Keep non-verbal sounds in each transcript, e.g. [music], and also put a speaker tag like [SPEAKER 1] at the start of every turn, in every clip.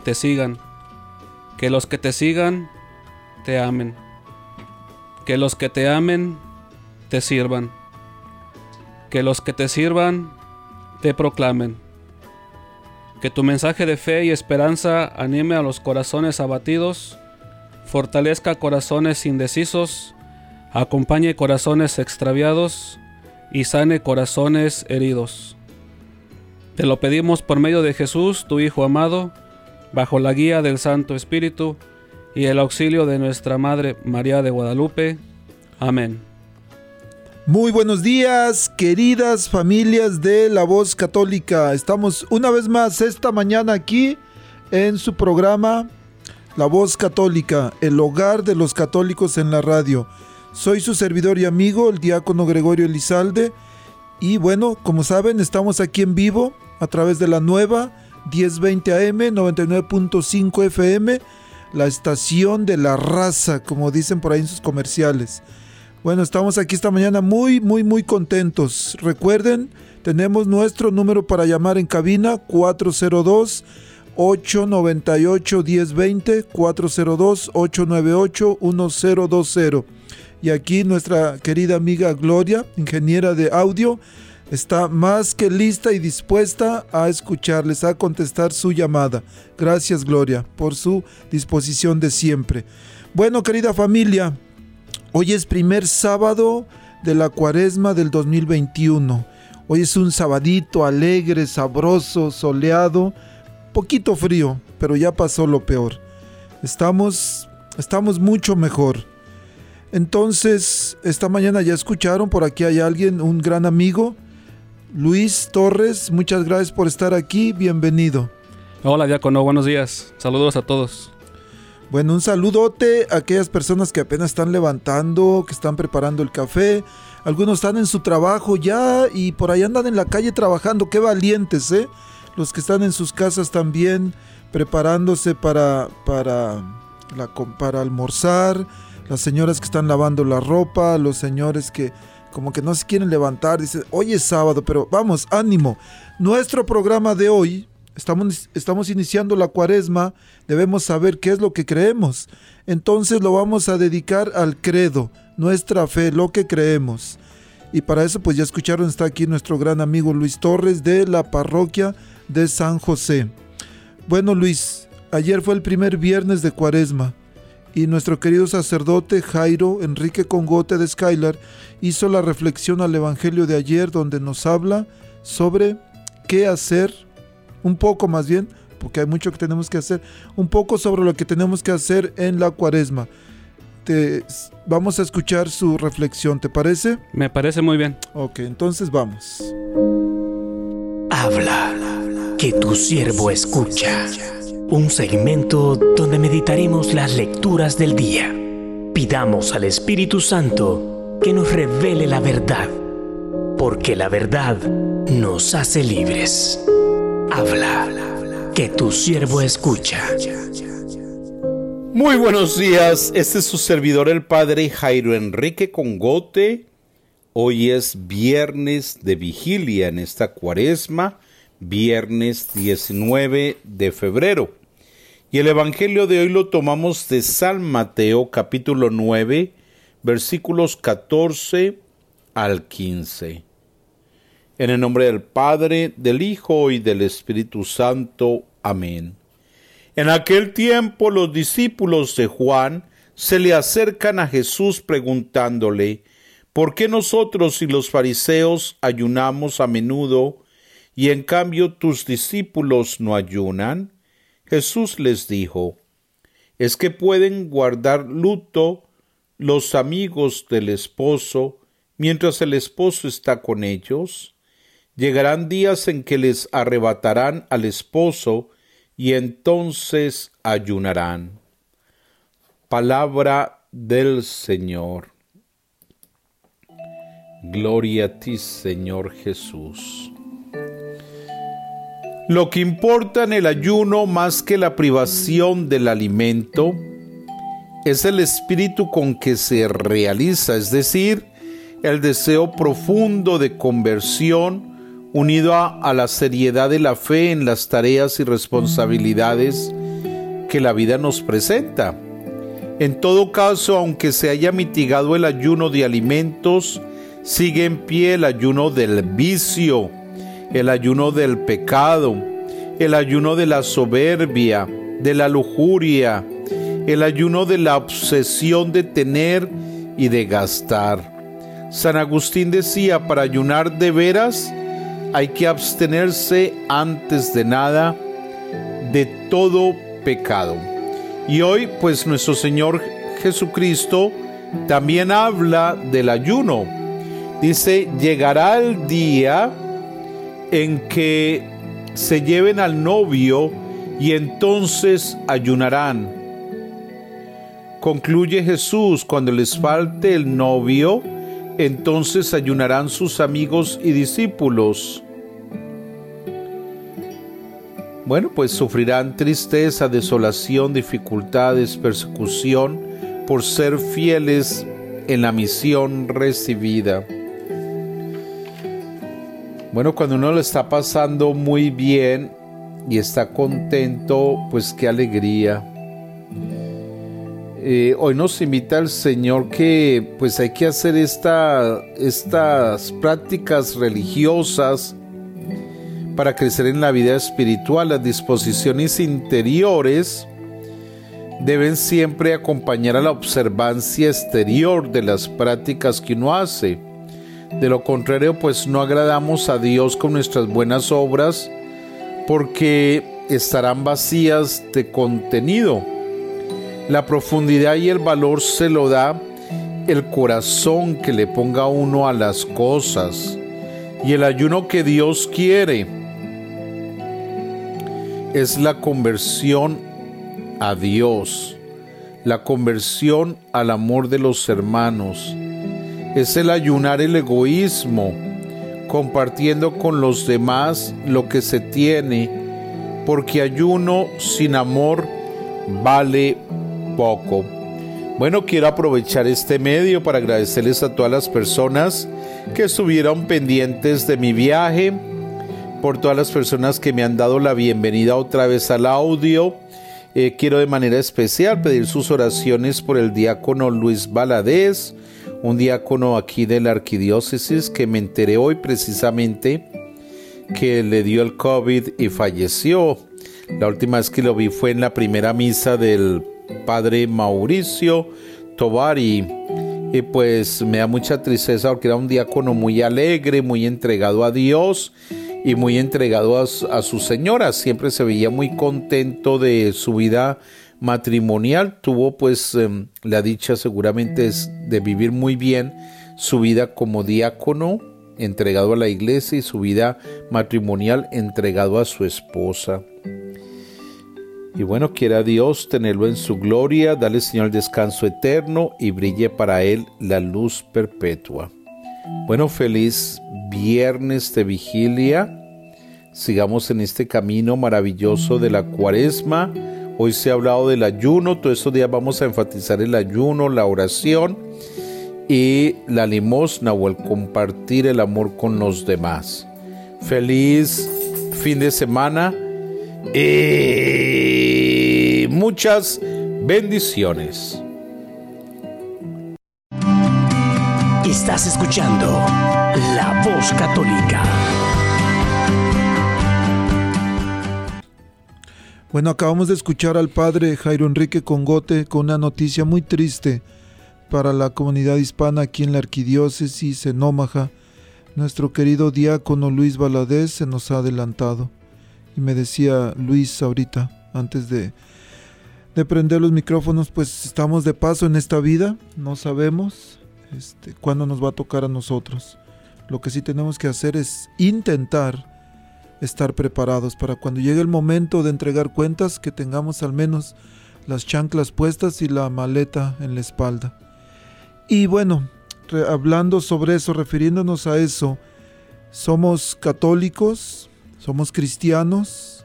[SPEAKER 1] te sigan, que los que te sigan te amen, que los que te amen te sirvan, que los que te sirvan te proclamen, que tu mensaje de fe y esperanza anime a los corazones abatidos, fortalezca corazones indecisos, acompañe corazones extraviados y sane corazones heridos. Te lo pedimos por medio de Jesús, tu Hijo amado, bajo la guía del Santo Espíritu y el auxilio de nuestra Madre María de Guadalupe. Amén.
[SPEAKER 2] Muy buenos días, queridas familias de la voz católica. Estamos una vez más esta mañana aquí en su programa La voz católica, el hogar de los católicos en la radio. Soy su servidor y amigo, el diácono Gregorio Elizalde. Y bueno, como saben, estamos aquí en vivo a través de la nueva 1020 AM, 99.5 FM, la estación de la raza, como dicen por ahí en sus comerciales. Bueno, estamos aquí esta mañana muy, muy, muy contentos. Recuerden, tenemos nuestro número para llamar en cabina 402 898 1020 402 898 1020. Y aquí nuestra querida amiga Gloria, ingeniera de audio, está más que lista y dispuesta a escucharles, a contestar su llamada. Gracias Gloria por su disposición de siempre. Bueno, querida familia, hoy es primer sábado de la cuaresma del 2021. Hoy es un sabadito alegre, sabroso, soleado, poquito frío, pero ya pasó lo peor. Estamos, estamos mucho mejor. Entonces, esta mañana ya escucharon, por aquí hay alguien, un gran amigo, Luis Torres, muchas gracias por estar aquí, bienvenido.
[SPEAKER 1] Hola Diácono, buenos días, saludos a todos.
[SPEAKER 2] Bueno, un saludote a aquellas personas que apenas están levantando, que están preparando el café, algunos están en su trabajo ya y por ahí andan en la calle trabajando, qué valientes, ¿eh? Los que están en sus casas también preparándose para, para, la, para almorzar, las señoras que están lavando la ropa, los señores que como que no se quieren levantar, dice, hoy es sábado, pero vamos, ánimo. Nuestro programa de hoy, estamos, estamos iniciando la cuaresma, debemos saber qué es lo que creemos. Entonces lo vamos a dedicar al credo, nuestra fe, lo que creemos. Y para eso, pues ya escucharon, está aquí nuestro gran amigo Luis Torres de la parroquia de San José. Bueno, Luis, ayer fue el primer viernes de cuaresma y nuestro querido sacerdote Jairo Enrique Congote de Skylar hizo la reflexión al Evangelio de ayer donde nos habla sobre qué hacer, un poco más bien, porque hay mucho que tenemos que hacer, un poco sobre lo que tenemos que hacer en la cuaresma. Te, vamos a escuchar su reflexión, ¿te parece?
[SPEAKER 1] Me parece muy bien.
[SPEAKER 2] Ok, entonces vamos.
[SPEAKER 3] Habla, que tu siervo escucha. Un segmento donde meditaremos las lecturas del día. Pidamos al Espíritu Santo que nos revele la verdad, porque la verdad nos hace libres. Habla, que tu siervo escucha.
[SPEAKER 4] Muy buenos días, este es su servidor el Padre Jairo Enrique Congote. Hoy es viernes de vigilia en esta cuaresma, viernes 19 de febrero. Y el Evangelio de hoy lo tomamos de San Mateo capítulo 9, versículos 14 al 15. En el nombre del Padre, del Hijo y del Espíritu Santo. Amén. En aquel tiempo los discípulos de Juan se le acercan a Jesús preguntándole, ¿por qué nosotros y los fariseos ayunamos a menudo y en cambio tus discípulos no ayunan? Jesús les dijo, ¿es que pueden guardar luto los amigos del esposo mientras el esposo está con ellos? Llegarán días en que les arrebatarán al esposo y entonces ayunarán. Palabra del Señor. Gloria a ti, Señor Jesús. Lo que importa en el ayuno más que la privación del alimento es el espíritu con que se realiza, es decir, el deseo profundo de conversión unido a, la seriedad de la fe en las tareas y responsabilidades que la vida nos presenta. En todo caso, aunque se haya mitigado el ayuno de alimentos, sigue en pie el ayuno del vicio, el ayuno del pecado, el ayuno de la soberbia, de la lujuria, el ayuno de la obsesión de tener y de gastar. San Agustín decía, para ayunar de veras, hay que abstenerse antes de nada de todo pecado. Y hoy pues nuestro Señor Jesucristo también habla del ayuno. Dice, llegará el día en que se lleven al novio y entonces ayunarán. Concluye Jesús, cuando les falte el novio, entonces ayunarán sus amigos y discípulos. Bueno, pues sufrirán tristeza, desolación, dificultades, persecución por ser fieles en la misión recibida. Bueno, cuando uno lo está pasando muy bien y está contento, pues qué alegría. Eh, hoy nos invita el Señor que pues hay que hacer esta, estas prácticas religiosas para crecer en la vida espiritual. Las disposiciones interiores deben siempre acompañar a la observancia exterior de las prácticas que uno hace. De lo contrario, pues no agradamos a Dios con nuestras buenas obras porque estarán vacías de contenido. La profundidad y el valor se lo da el corazón que le ponga uno a las cosas y el ayuno que Dios quiere. Es la conversión a Dios, la conversión al amor de los hermanos, es el ayunar el egoísmo, compartiendo con los demás lo que se tiene, porque ayuno sin amor vale poco. Bueno, quiero aprovechar este medio para agradecerles a todas las personas que estuvieron pendientes de mi viaje, por todas las personas que me han dado la bienvenida otra vez al audio. Eh, quiero de manera especial pedir sus oraciones por el diácono Luis Valadez, un diácono aquí de la arquidiócesis que me enteré hoy precisamente que le dio el COVID y falleció. La última vez que lo vi fue en la primera misa del padre Mauricio Tovari. Y pues me da mucha tristeza porque era un diácono muy alegre, muy entregado a Dios y muy entregado a, su señora. Siempre se veía muy contento de su vida matrimonial. Tuvo pues em, la dicha seguramente de vivir muy bien su vida como diácono entregado a la iglesia y su vida matrimonial entregado a su esposa. Y bueno, quiera Dios tenerlo en su gloria, dale Señor el descanso eterno y brille para él la luz perpetua. Bueno, feliz viernes de vigilia. Sigamos en este camino maravilloso de la cuaresma. Hoy se ha hablado del ayuno, todos estos días vamos a enfatizar el ayuno, la oración y la limosna o el compartir el amor con los demás. Feliz fin de semana y muchas bendiciones.
[SPEAKER 3] Estás escuchando La Voz Católica.
[SPEAKER 2] Bueno, acabamos de escuchar al padre Jairo Enrique Congote con una noticia muy triste para la comunidad hispana aquí en la arquidiócesis en Omaha. Nuestro querido diácono Luis Valadez se nos ha adelantado. Y me decía Luis ahorita, antes de, de prender los micrófonos, pues estamos de paso en esta vida, no sabemos este, cuándo nos va a tocar a nosotros. Lo que sí tenemos que hacer es intentar estar preparados para cuando llegue el momento de entregar cuentas que tengamos al menos las chanclas puestas y la maleta en la espalda. Y bueno, hablando sobre eso, refiriéndonos a eso, somos católicos, somos cristianos,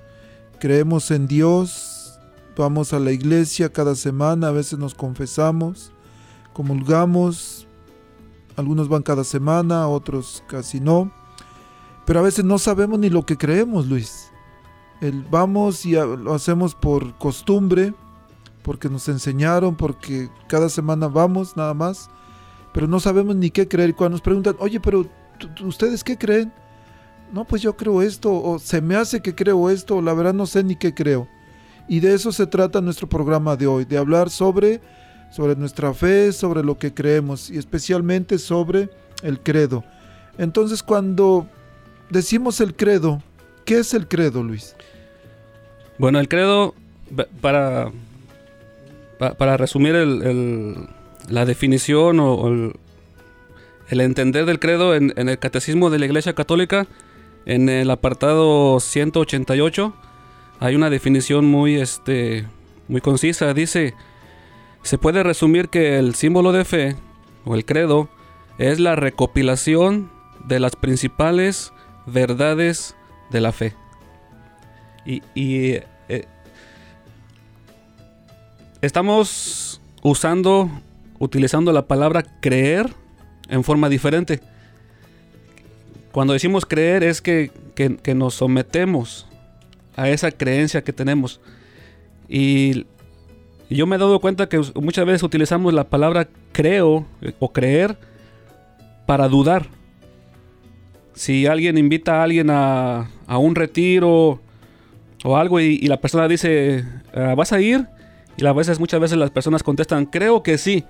[SPEAKER 2] creemos en Dios, vamos a la iglesia cada semana, a veces nos confesamos, comulgamos, algunos van cada semana, otros casi no pero a veces no sabemos ni lo que creemos, Luis. El vamos y lo hacemos por costumbre, porque nos enseñaron, porque cada semana vamos nada más, pero no sabemos ni qué creer. Cuando nos preguntan, oye, pero ¿ustedes qué creen? No, pues yo creo esto, o se me hace que creo esto, o la verdad no sé ni qué creo. Y de eso se trata nuestro programa de hoy, de hablar sobre, sobre nuestra fe, sobre lo que creemos y especialmente sobre el credo. Entonces cuando decimos el credo. ¿Qué es el credo, Luis?
[SPEAKER 1] Bueno, el credo, para, para resumir la definición o, el, entender del credo en, el catecismo de la Iglesia Católica, en el apartado 188, hay una definición muy, este, muy concisa. Dice, se puede resumir que el símbolo de fe o el credo es la recopilación de las principales verdades de la fe. Y, eh, estamos usando, utilizando la palabra creer en forma diferente. Cuando decimos creer es que, nos sometemos a esa creencia que tenemos. Y yo me he dado cuenta que muchas veces utilizamos la palabra creo o creer para dudar si alguien invita a alguien a, un retiro o algo y, la persona dice, ah, ¿vas a ir? Y a veces, muchas veces las personas contestan, creo que sí.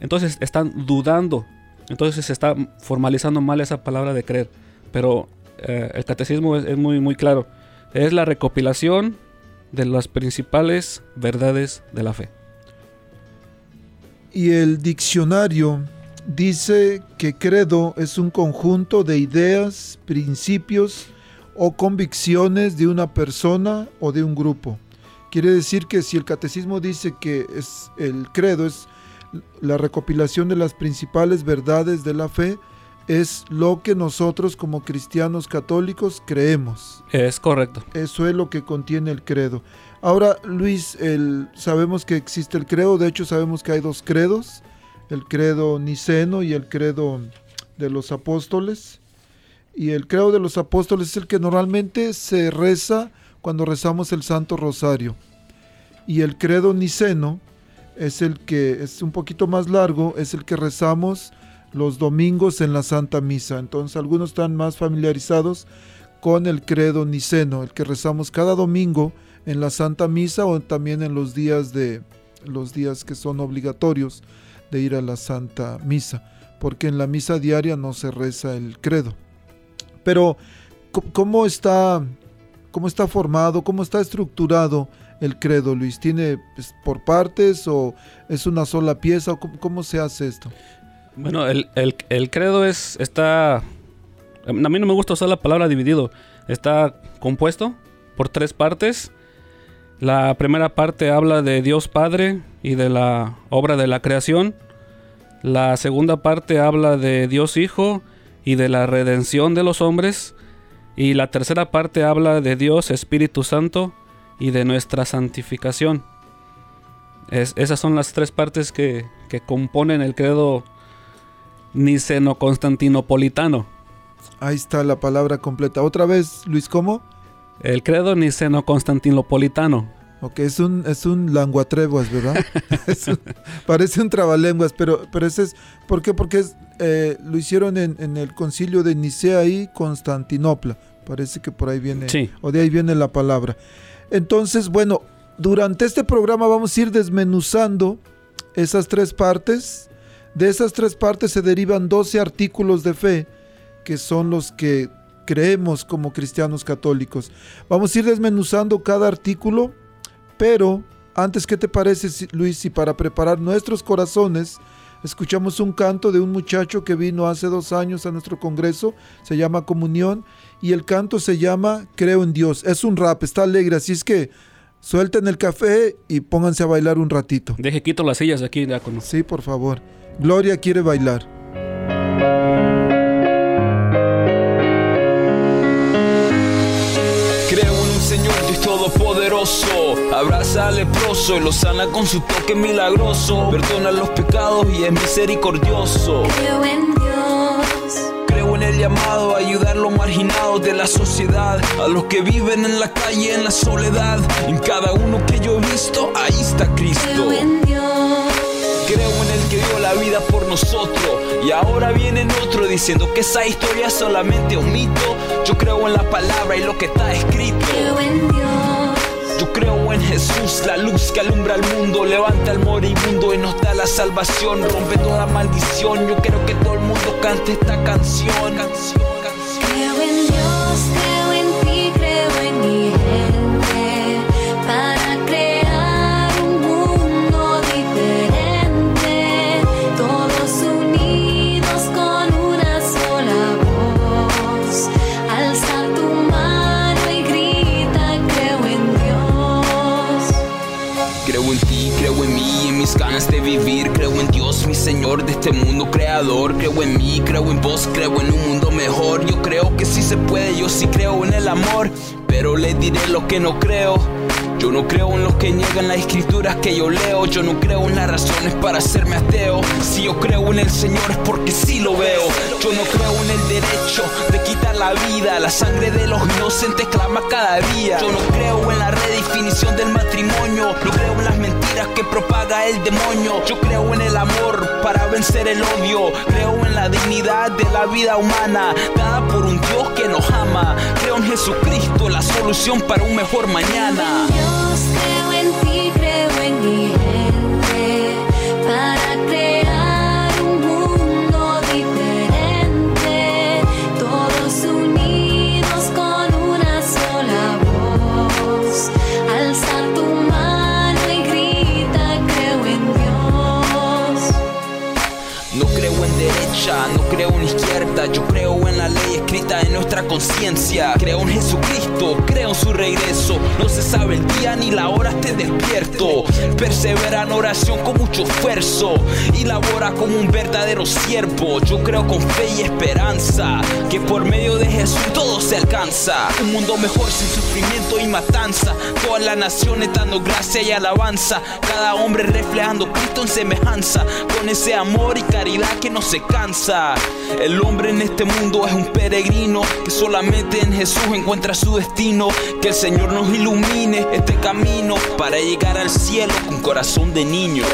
[SPEAKER 1] Entonces están dudando. Entonces se está formalizando mal esa palabra de creer. Pero eh, el catecismo es, es, muy, muy claro. Es la recopilación de las principales verdades de la fe.
[SPEAKER 2] Y el diccionario dice que credo es un conjunto de ideas, principios o convicciones de una persona o de un grupo. Quiere decir que si el catecismo dice que es el credo es la recopilación de las principales verdades de la fe, es lo que nosotros como cristianos católicos creemos.
[SPEAKER 1] Es correcto.
[SPEAKER 2] Eso es lo que contiene el credo. Ahora, Luis, el, sabemos que existe el credo, de hecho sabemos que hay dos credos el credo niceno y el credo de los apóstoles. Y el credo de los apóstoles es el que normalmente se reza cuando rezamos el Santo Rosario. Y el credo niceno es el que es un poquito más largo, es el que rezamos los domingos en la Santa Misa. Entonces algunos están más familiarizados con el credo niceno, el que rezamos cada domingo en la Santa Misa o también en los días de los días que son obligatorios de ir a la Santa Misa, porque en la misa diaria no se reza el credo. Pero, ¿cómo está, cómo está formado, cómo está estructurado el credo, Luis? ¿Tiene pues, por partes o es una sola pieza? ¿Cómo, se hace esto?
[SPEAKER 1] Bueno, el, el, credo es, está... A mí no me gusta usar la palabra dividido. Está compuesto por tres partes. La primera parte habla de Dios Padre y de la obra de la creación. La segunda parte habla de Dios Hijo y de la redención de los hombres. Y la tercera parte habla de Dios Espíritu Santo y de nuestra santificación. Es- esas son las tres partes que, que componen el credo niceno-constantinopolitano.
[SPEAKER 2] Ahí está la palabra completa. Otra vez, Luis, ¿cómo?
[SPEAKER 1] El credo niceno-constantinopolitano.
[SPEAKER 2] Ok, es un, es un languatrebuas, ¿verdad? [laughs] [laughs] Es un- parece un trabalenguas, pero, pero ese es... ¿Por qué? Porque es, eh, lo hicieron en, en el concilio de Nicea y Constantinopla. Parece que por ahí viene...
[SPEAKER 1] Sí.
[SPEAKER 2] O de ahí viene la palabra. Entonces, bueno, durante este programa vamos a ir desmenuzando esas tres partes. De esas tres partes se derivan 12 artículos de fe, que son los que creemos como cristianos católicos. Vamos a ir desmenuzando cada artículo, pero antes, ¿qué te parece, Luis, si para preparar nuestros corazones escuchamos un canto de un muchacho que vino hace dos años a nuestro congreso, se llama Comunión, y el canto se llama Creo en Dios. Es un rap, está alegre, así es que suelten el café y pónganse a bailar un ratito.
[SPEAKER 1] Deje quito las sillas aquí, diácono.
[SPEAKER 2] Sí, por favor. Gloria quiere bailar.
[SPEAKER 5] Abraza al leproso y lo sana con su toque milagroso. Perdona los pecados y es misericordioso.
[SPEAKER 6] Creo en Dios,
[SPEAKER 5] Creo en el llamado a ayudar a los marginados de la sociedad, a los que viven en la calle en la soledad. En cada uno que yo he visto, ahí está Cristo.
[SPEAKER 6] creo en Dios,
[SPEAKER 5] Creo en el que dio la vida por nosotros y ahora viene otro diciendo que esa historia es solamente un mito. Yo creo en la palabra y lo que está escrito.
[SPEAKER 6] creo en Dios,
[SPEAKER 5] Yo creo en Jesús, la luz que alumbra al mundo, levanta al moribundo y nos da la salvación, rompe toda maldición. Yo quiero que todo el mundo cante esta canción. canción,
[SPEAKER 6] creo en Dios, creo en
[SPEAKER 5] ganas de vivir. Creo en Dios, mi Señor de este mundo creador. Creo en mí, creo en vos, creo en un mundo mejor. Yo creo que sí se puede, yo sí creo en el amor. Pero le diré lo que no creo. Yo no creo en los que niegan las escrituras que yo leo. Yo no creo en las razones para hacerme ateo. Si yo creo en el Señor es porque sí lo veo. Yo no creo en el derecho de quitar la vida. La sangre de los inocentes clama cada día. Yo no creo en la redefinición del matrimonio. No creo en las mentiras que propaga el demonio. Yo creo en el amor para vencer el odio. Creo en la dignidad de la vida humana, por un Dios que nos ama. Creo en Jesucristo, la solución para un mejor mañana. Conciencia. Creo en Jesucristo, creo en su regreso. No se sabe el día ni la hora, esté despierto. Persevera en oración con mucho esfuerzo y labora como un verdadero siervo. Yo creo con fe y esperanza que por medio de Jesús todo se alcanza. Un mundo mejor sin sufrimiento y matanza. Todas las naciones dando gracia y alabanza. Cada hombre reflejando Cristo en semejanza. Con ese amor y caridad que no se cansa. El hombre en este mundo es un peregrino que solamente en Jesús encuentra su destino. Que el Señor nos ilumine este camino para llegar al cielo con corazón de niño.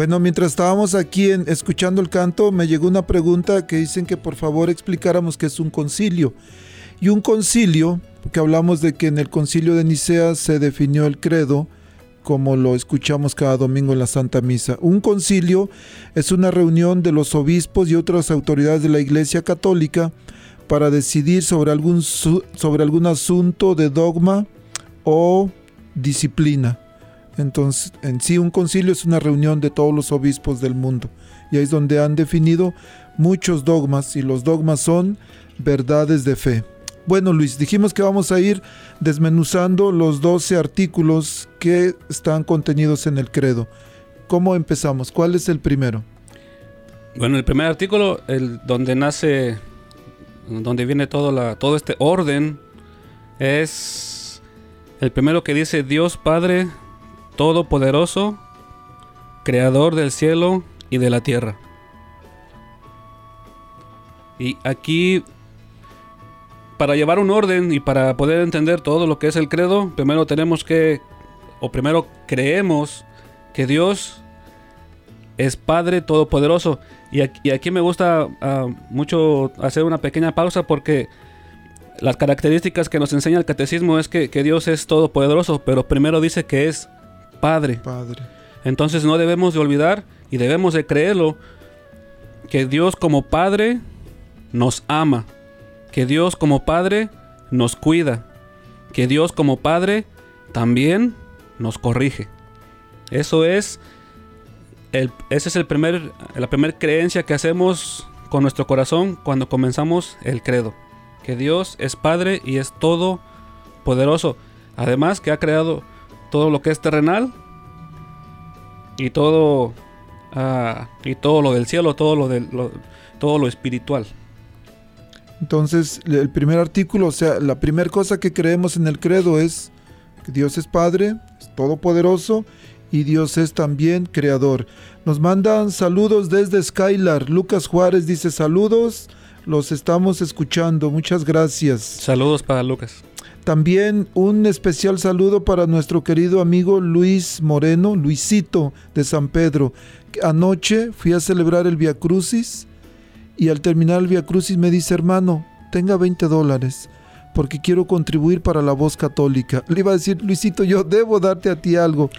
[SPEAKER 2] Bueno, mientras estábamos aquí en- escuchando el canto, me llegó una pregunta que dicen que por favor explicáramos qué es un concilio. Y un concilio, porque hablamos de que en el concilio de Nicea se definió el credo, como lo escuchamos cada domingo en la Santa Misa. Un concilio es una reunión de los obispos y otras autoridades de la Iglesia Católica para decidir sobre algún, sobre algún asunto de dogma o disciplina. Entonces, en sí un concilio es una reunión de todos los obispos del mundo. Y ahí es donde han definido muchos dogmas y los dogmas son verdades de fe. Bueno, Luis, dijimos que vamos a ir desmenuzando los 12 artículos que están contenidos en el credo. ¿Cómo empezamos? ¿Cuál es el primero?
[SPEAKER 1] Bueno, el primer artículo, el donde nace, donde viene todo, la, todo este orden, es el primero que dice Dios Padre Todopoderoso, Creador del cielo y de la tierra. Y aquí, para llevar un orden y para poder entender todo lo que es el credo, primero tenemos que, o primero creemos que Dios es Padre Todopoderoso. Y aquí, y aquí me gusta ah, mucho hacer una pequeña pausa porque las características que nos enseña el catecismo es que, que Dios es todopoderoso, pero primero dice que es Padre.
[SPEAKER 2] Padre.
[SPEAKER 1] Entonces no debemos de olvidar y debemos de creerlo que Dios como Padre nos ama, que Dios como Padre nos cuida, que Dios como Padre también nos corrige. Eso es el, esa es el primer, la primera creencia que hacemos con nuestro corazón cuando comenzamos el credo. Que Dios es Padre y es todo poderoso. Además que ha creado todo lo que es terrenal y todo ah, y todo lo del cielo, todo lo del lo- todo lo espiritual.
[SPEAKER 2] Entonces, el primer artículo, o sea, la primera cosa que creemos en el credo es que Dios es Padre, es todopoderoso y Dios es también creador. Nos mandan saludos desde Skylar. Lucas Juárez dice saludos, los estamos escuchando, muchas gracias.
[SPEAKER 1] Saludos para Lucas.
[SPEAKER 2] También un especial saludo para nuestro querido amigo Luis Moreno, Luisito de San Pedro. Anoche fui a celebrar el Via Crucis y al terminar el Via Crucis me dice, hermano, tenga 20 dólares porque quiero contribuir para la voz católica. Le iba a decir, Luisito, yo debo darte a ti algo.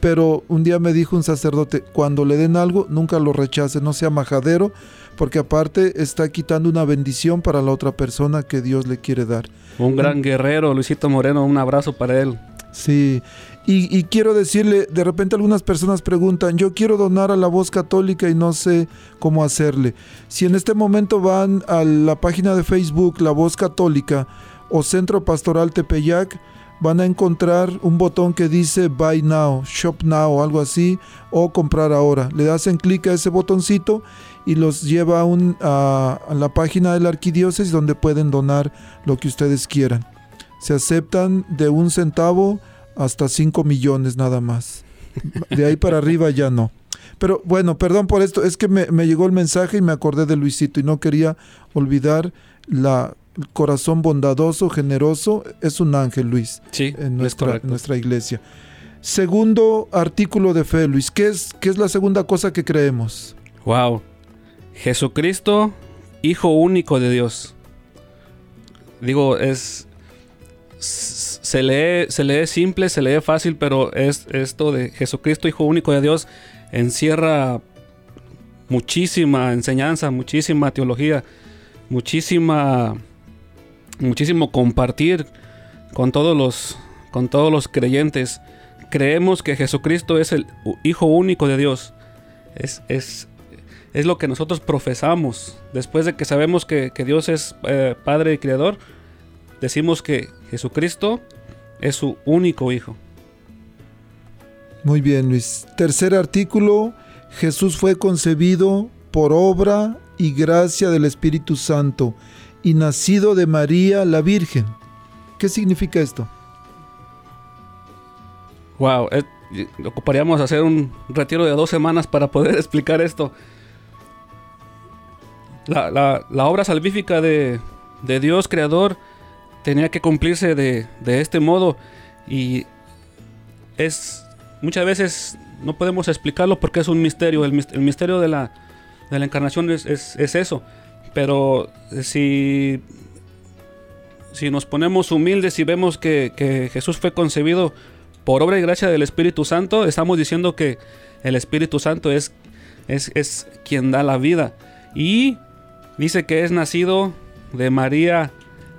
[SPEAKER 2] Pero un día me dijo un sacerdote, cuando le den algo, nunca lo rechace, no sea majadero, porque aparte está quitando una bendición para la otra persona que Dios le quiere dar.
[SPEAKER 1] Un gran guerrero, Luisito Moreno, un abrazo para él.
[SPEAKER 2] Sí, y, y quiero decirle, de repente algunas personas preguntan, yo quiero donar a la voz católica y no sé cómo hacerle. Si en este momento van a la página de Facebook La Voz Católica o Centro Pastoral Tepeyac, van a encontrar un botón que dice Buy Now, Shop Now, algo así, o comprar ahora. Le hacen clic a ese botoncito y los lleva a, un- a- la página de la arquidiócesis donde pueden donar lo que ustedes quieran. Se aceptan de un centavo hasta 5 millones nada más. De ahí para arriba ya no. Pero bueno, perdón por esto, es que me, me llegó el mensaje y me acordé de Luisito y no quería olvidar la corazón bondadoso, generoso, es un ángel Luis
[SPEAKER 1] Sí,
[SPEAKER 2] en
[SPEAKER 1] es
[SPEAKER 2] nuestra, nuestra iglesia. Segundo artículo de fe, Luis, ¿qué es, ¿qué es la segunda cosa que creemos?
[SPEAKER 1] Wow. Jesucristo, Hijo único de Dios. Digo, es. Se lee, se lee simple, se lee fácil, pero es esto de Jesucristo, Hijo único de Dios, encierra muchísima enseñanza, muchísima teología, muchísima. Muchísimo compartir con todos los. con todos los creyentes. Creemos que Jesucristo es el Hijo único de Dios. Es, es, es lo que nosotros profesamos. Después de que sabemos que, que Dios es eh, Padre y Creador, decimos que Jesucristo es su único Hijo.
[SPEAKER 2] Muy bien, Luis. Tercer artículo, Jesús fue concebido por obra y gracia del Espíritu Santo y nacido de María la Virgen. ¿Qué significa esto?
[SPEAKER 1] Wow, eh, ocuparíamos hacer un retiro de dos semanas para poder [laughs] explicar esto. La, la- obra salvífica de, de Dios creador tenía que cumplirse de, de este modo y es muchas veces no podemos explicarlo porque es un misterio. El, el misterio de la, de la encarnación es, es- es eso. Pero si, si nos ponemos humildes y vemos que, que Jesús fue concebido por obra y gracia del Espíritu Santo, estamos diciendo que el Espíritu Santo es, es, es quien da la vida. Y dice que es nacido de María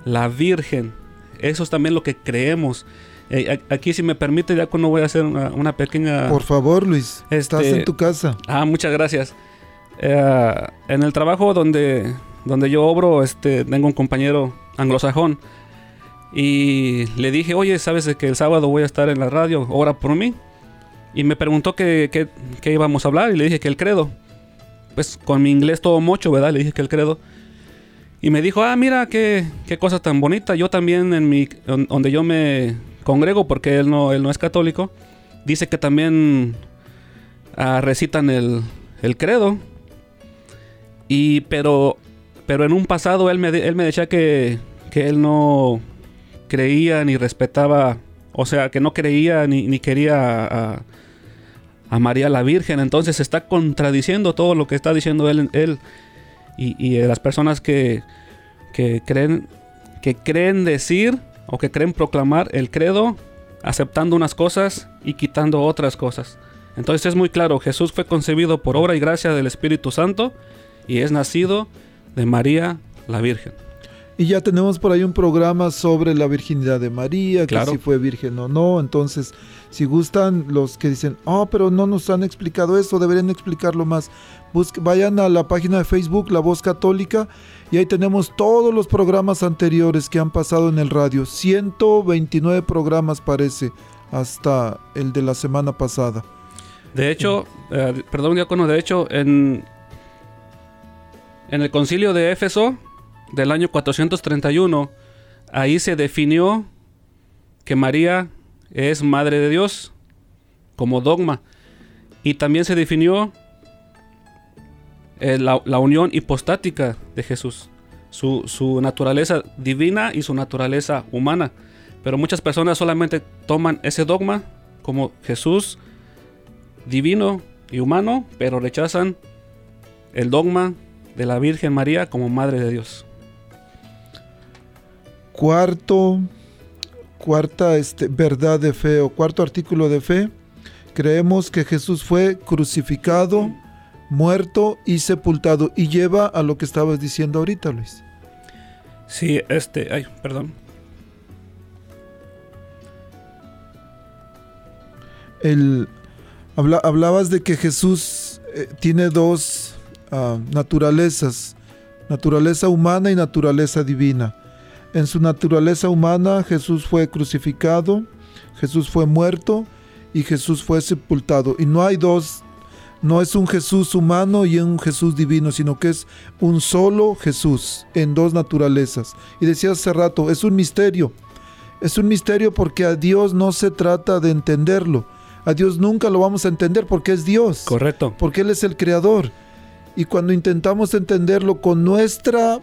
[SPEAKER 1] la Virgen. Eso es también lo que creemos. Eh, aquí, si me permite, ya cuando voy a hacer una, una pequeña...
[SPEAKER 2] Por favor, Luis, estás
[SPEAKER 1] Este-
[SPEAKER 2] en tu casa.
[SPEAKER 1] Ah, muchas gracias. Eh, en el trabajo donde, donde yo obro, este, tengo un compañero anglosajón. Y le dije, oye, ¿sabes que el sábado voy a estar en la radio? Ora por mí. Y me preguntó qué, qué- qué íbamos a hablar y le dije que el credo. Pues con mi inglés todo mocho, ¿verdad? Le dije que el credo. Y me dijo, ah, mira, qué, qué cosa tan bonita. Yo también en mi, don- donde yo me congrego, porque él no, él no es católico, dice que también ah, recitan el, el credo. Y pero, pero en un pasado él me, él me decía que, que él no creía ni respetaba, o sea, que no creía ni, ni quería a, a María la Virgen. Entonces está contradiciendo todo lo que está diciendo él. él y, y las personas que, que creen que creen decir o que creen proclamar el credo aceptando unas cosas y quitando otras cosas. Entonces es muy claro, Jesús fue concebido por obra y gracia del Espíritu Santo y es nacido de María la Virgen.
[SPEAKER 2] Y ya tenemos por ahí un programa sobre la virginidad de María, que
[SPEAKER 1] Claro.
[SPEAKER 2] si fue virgen o no. Entonces, si gustan los que dicen, oh, pero no nos han explicado eso, deberían explicarlo más. Busque- vayan a la página de Facebook, La Voz Católica, y ahí tenemos todos los programas anteriores que han pasado en el radio. 129 programas parece, hasta el de la semana pasada.
[SPEAKER 1] De hecho, eh, perdón, diácono, de hecho, en, en el concilio de Éfeso del año 431, ahí se definió que María es madre de Dios como dogma. Y también se definió eh, la, unión hipostática de Jesús, su, su naturaleza divina y su naturaleza humana. Pero muchas personas solamente toman ese dogma como Jesús divino y humano, pero rechazan el dogma de la Virgen María como Madre de Dios.
[SPEAKER 2] Cuarto, cuarta este, verdad de fe o cuarto artículo de fe, creemos que Jesús fue crucificado, muerto y sepultado y lleva a lo que estabas diciendo ahorita, Luis.
[SPEAKER 1] Sí, este, ay, perdón.
[SPEAKER 2] El, habla- hablabas de que Jesús eh, tiene dos ah, naturalezas, naturaleza humana y naturaleza divina. En su naturaleza humana Jesús fue crucificado, Jesús fue muerto y Jesús fue sepultado. Y no hay dos, no es un Jesús humano y un Jesús divino, sino que es un solo Jesús en dos naturalezas. Y decía hace rato, es un misterio. Es un misterio porque a Dios no se trata de entenderlo. A Dios nunca lo vamos a entender porque es Dios.
[SPEAKER 1] Correcto.
[SPEAKER 2] Porque Él es el creador. Y cuando intentamos entenderlo con nuestra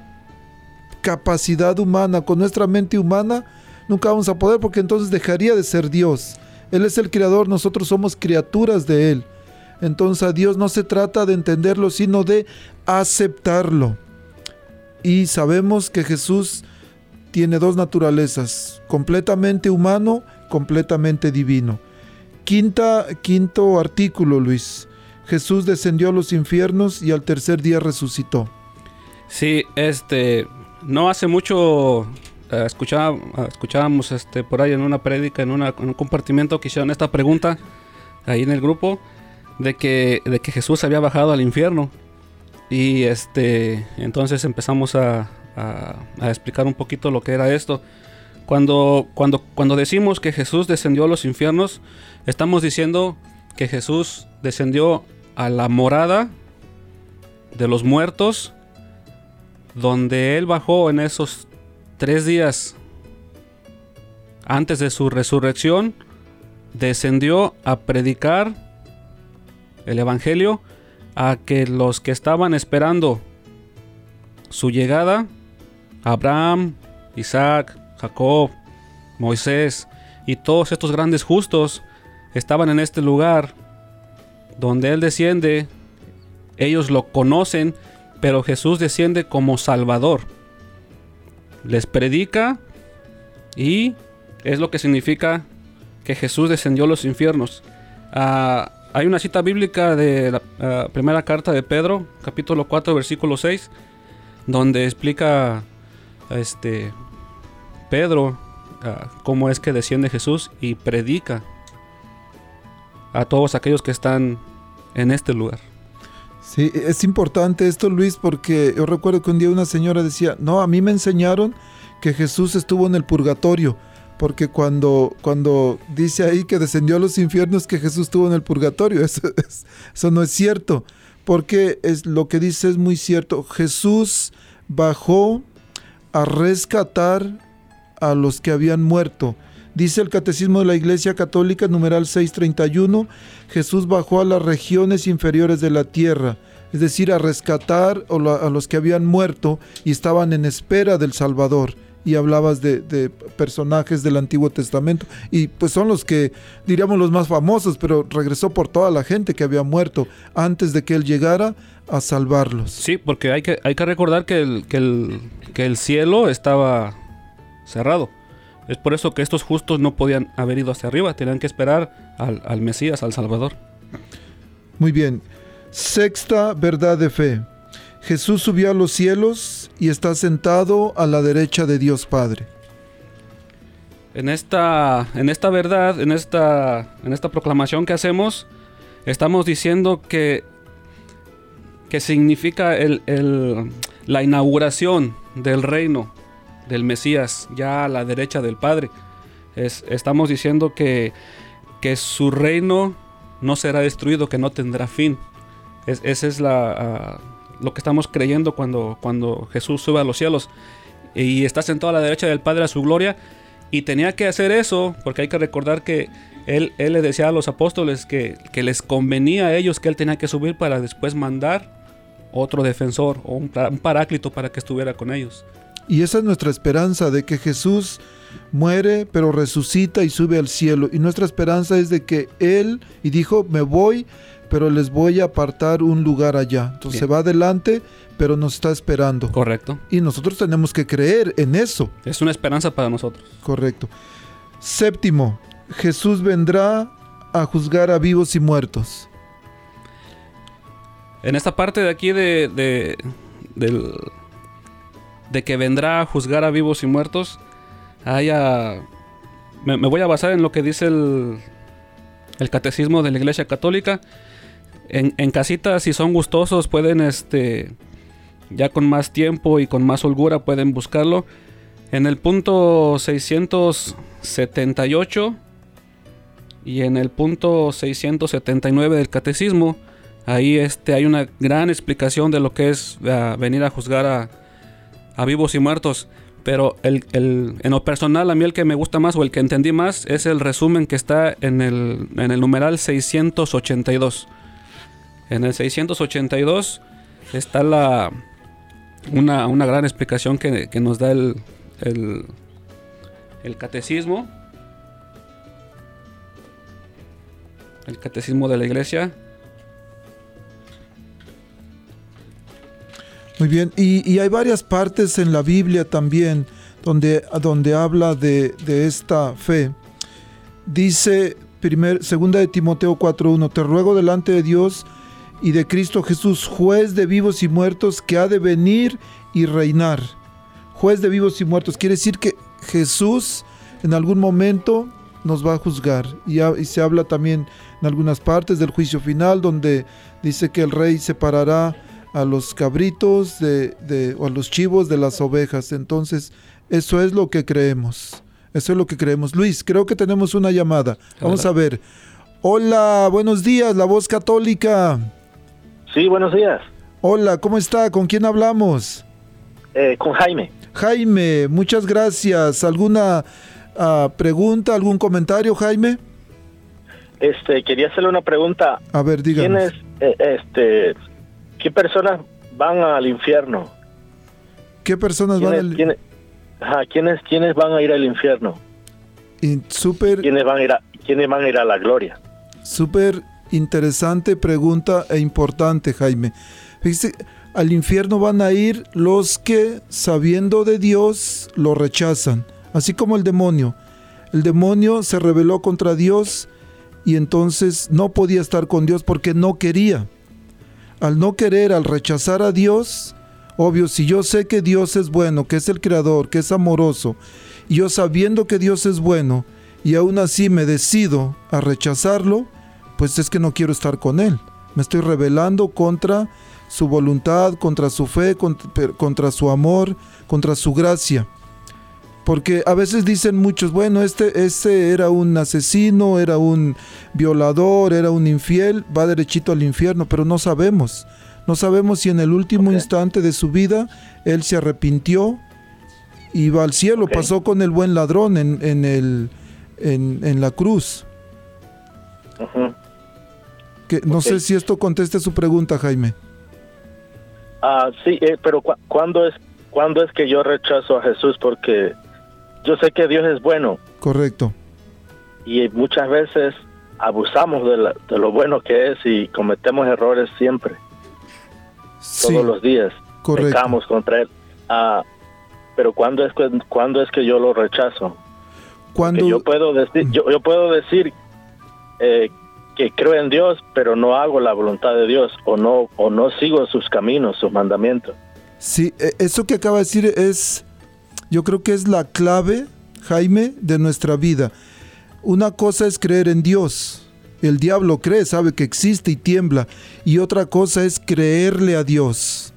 [SPEAKER 2] capacidad humana, con nuestra mente humana, nunca vamos a poder porque entonces dejaría de ser Dios. Él es el creador, nosotros somos criaturas de Él. Entonces a Dios no se trata de entenderlo, sino de aceptarlo. Y sabemos que Jesús tiene dos naturalezas, completamente humano, completamente divino. Quinta, quinto artículo, Luis. Jesús descendió a los infiernos y al tercer día resucitó.
[SPEAKER 1] Sí, este, no hace mucho eh, escuchábamos este, por ahí en una prédica, en, un compartimiento que hicieron esta pregunta ahí en el grupo de que, de que Jesús había bajado al infierno. Y este, entonces empezamos a, a- a explicar un poquito lo que era esto. Cuando, cuando, cuando decimos que Jesús descendió a los infiernos, estamos diciendo que Jesús descendió a la morada de los muertos, donde Él bajó en esos tres días antes de su resurrección, descendió a predicar el Evangelio a que los que estaban esperando su llegada Abraham, Isaac, Jacob, Moisés y todos estos grandes justos estaban en este lugar donde Él desciende. Ellos lo conocen, pero Jesús desciende como Salvador. Les predica y es lo que significa que Jesús descendió a los infiernos. Ah, hay una cita bíblica de la ah, primera carta de Pedro, capítulo 4, versículo 6, donde explica este Pedro ah, cómo es que desciende Jesús y predica a todos aquellos que están en este lugar.
[SPEAKER 2] Sí, es importante esto, Luis, porque yo recuerdo que un día una señora decía, no, a mí me enseñaron que Jesús estuvo en el purgatorio, porque cuando, cuando dice ahí que descendió a los infiernos, que Jesús estuvo en el purgatorio, [laughs] eso, es- eso no es cierto, porque es, lo que dice es muy cierto, Jesús bajó a rescatar a los que habían muerto. Dice el Catecismo de la Iglesia Católica, numeral 631, Jesús bajó a las regiones inferiores de la tierra, es decir, a rescatar a lo- a los que habían muerto y estaban en espera del Salvador. Y hablabas de, de personajes del Antiguo Testamento. Y pues son los que, diríamos, los más famosos, pero regresó por toda la gente que había muerto antes de que Él llegara a salvarlos.
[SPEAKER 1] Sí, porque hay que, hay que recordar que el, que, el, que el cielo estaba cerrado. Es por eso que estos justos no podían haber ido hacia arriba, tenían que esperar al, al Mesías, al Salvador.
[SPEAKER 2] Muy bien. Sexta verdad de fe. Jesús subió a los cielos y está sentado a la derecha de Dios Padre.
[SPEAKER 1] En esta, en esta verdad, en esta, en esta proclamación que hacemos, estamos diciendo que, que significa el- el- la inauguración del reino del Mesías ya a la derecha del Padre. Es- estamos diciendo que, que su reino no será destruido, que no tendrá fin. Es, es la, ah, lo que estamos creyendo cuando, cuando Jesús sube a los cielos y está sentado a la derecha del Padre a su gloria. Y tenía que hacer eso, porque hay que recordar que él, él le decía a los apóstoles que, que les convenía a ellos que él tenía que subir para después mandar otro defensor o un paráclito para que estuviera con ellos.
[SPEAKER 2] Y esa es nuestra esperanza de que Jesús muere, pero resucita y sube al cielo. Y nuestra esperanza es de que Él, y dijo, me voy, pero les voy a apartar un lugar allá. Entonces
[SPEAKER 1] Bien.
[SPEAKER 2] se va adelante, pero nos está esperando.
[SPEAKER 1] Correcto.
[SPEAKER 2] Y nosotros tenemos que creer en eso.
[SPEAKER 1] Es una esperanza para nosotros.
[SPEAKER 2] Correcto. Séptimo, Jesús vendrá a juzgar a vivos y muertos.
[SPEAKER 1] En esta parte de aquí de, de, del- de que vendrá a juzgar a vivos y muertos, hay a- me, me voy a basar en lo que dice el, el catecismo de la Iglesia Católica. En, en casita, si son gustosos, pueden, este, ya con más tiempo y con más holgura, pueden buscarlo. En el punto 678 y en el punto 679 del catecismo, Ahí este, hay una gran explicación de lo que es ah, venir a juzgar a, a vivos y muertos. Pero el, el- en lo personal, a mí el que me gusta más o el que entendí más es el resumen que está en el, en el numeral 682. En el 682 está la, una, una gran explicación que, nos da el, el catecismo. El catecismo de la iglesia.
[SPEAKER 2] Muy bien, y, hay varias partes en la Biblia también donde, donde habla de, de esta fe. Dice primer, segunda de Timoteo 4.1, te ruego delante de Dios y de Cristo Jesús, juez de vivos y muertos, que ha de venir y reinar. Juez de vivos y muertos, quiere decir que Jesús en algún momento nos va a juzgar. Y, y se habla también en algunas partes del juicio final, donde dice que el rey separará a los cabritos de, de- o a los chivos de las ovejas. Entonces, eso es lo que creemos. Eso es lo que creemos. Luis, creo que tenemos una llamada. Vamos a ver. Hola, buenos días, la voz católica.
[SPEAKER 7] Sí, buenos días.
[SPEAKER 2] Hola, ¿cómo está? ¿Con quién hablamos?
[SPEAKER 7] Eh, con Jaime.
[SPEAKER 2] Jaime, muchas gracias. ¿Alguna ah, pregunta, algún comentario, Jaime?
[SPEAKER 7] Este, quería hacerle una pregunta.
[SPEAKER 2] A ver, díganos.
[SPEAKER 7] ¿Quiénes, eh, este, qué personas van al infierno?
[SPEAKER 2] ¿Qué personas van
[SPEAKER 7] ¿Quiénes,
[SPEAKER 2] al
[SPEAKER 7] quiénes- ajá, ¿quiénes, quiénes van a ir al infierno?
[SPEAKER 2] y súper
[SPEAKER 7] ¿Quiénes van a ir a, quiénes van a, ir a la gloria?
[SPEAKER 2] súper interesante pregunta e importante, Jaime. Fíjese, al infierno van a ir los que sabiendo de Dios lo rechazan, así como el demonio. El demonio se rebeló contra Dios y entonces no podía estar con Dios porque no quería. Al no querer, al rechazar a Dios, obvio, si yo sé que Dios es bueno, que es el creador, que es amoroso, y yo sabiendo que Dios es bueno, y aún así me decido a rechazarlo, pues es que no quiero estar con Él. Me estoy rebelando contra su voluntad, contra su fe, contra, contra su amor, contra su gracia. Porque a veces dicen muchos, bueno, este, este era un asesino, era un violador, era un infiel, va derechito al infierno, pero no sabemos. No sabemos si en el último instante de su vida él se arrepintió y va al cielo. Pasó con el buen ladrón en, en el, en, en la cruz.
[SPEAKER 7] Ujú.
[SPEAKER 2] Que, no sé si esto conteste su pregunta, Jaime.
[SPEAKER 7] Ah, sí, eh, pero cu- ¿cuándo es, ¿cuándo es que yo rechazo a Jesús? Porque yo sé que Dios es bueno
[SPEAKER 2] Correcto.
[SPEAKER 7] y muchas veces abusamos de, la- de lo bueno que es y cometemos errores siempre,
[SPEAKER 2] Sí,
[SPEAKER 7] todos los días.
[SPEAKER 2] correcto.
[SPEAKER 7] Pecamos contra Él. Ah, pero ¿cuándo es, que, ¿cuándo es que yo lo rechazo?
[SPEAKER 2] Cuando,
[SPEAKER 7] yo puedo decir, yo, yo puedo decir eh, que creo en Dios, pero no hago la voluntad de Dios o no o no sigo sus caminos, sus mandamientos.
[SPEAKER 2] Sí, e- eso que acaba de decir es, yo creo que es la clave, Jaime, de nuestra vida. Una cosa es creer en Dios. El diablo cree, sabe que existe y tiembla. Y otra cosa es creerle a Dios.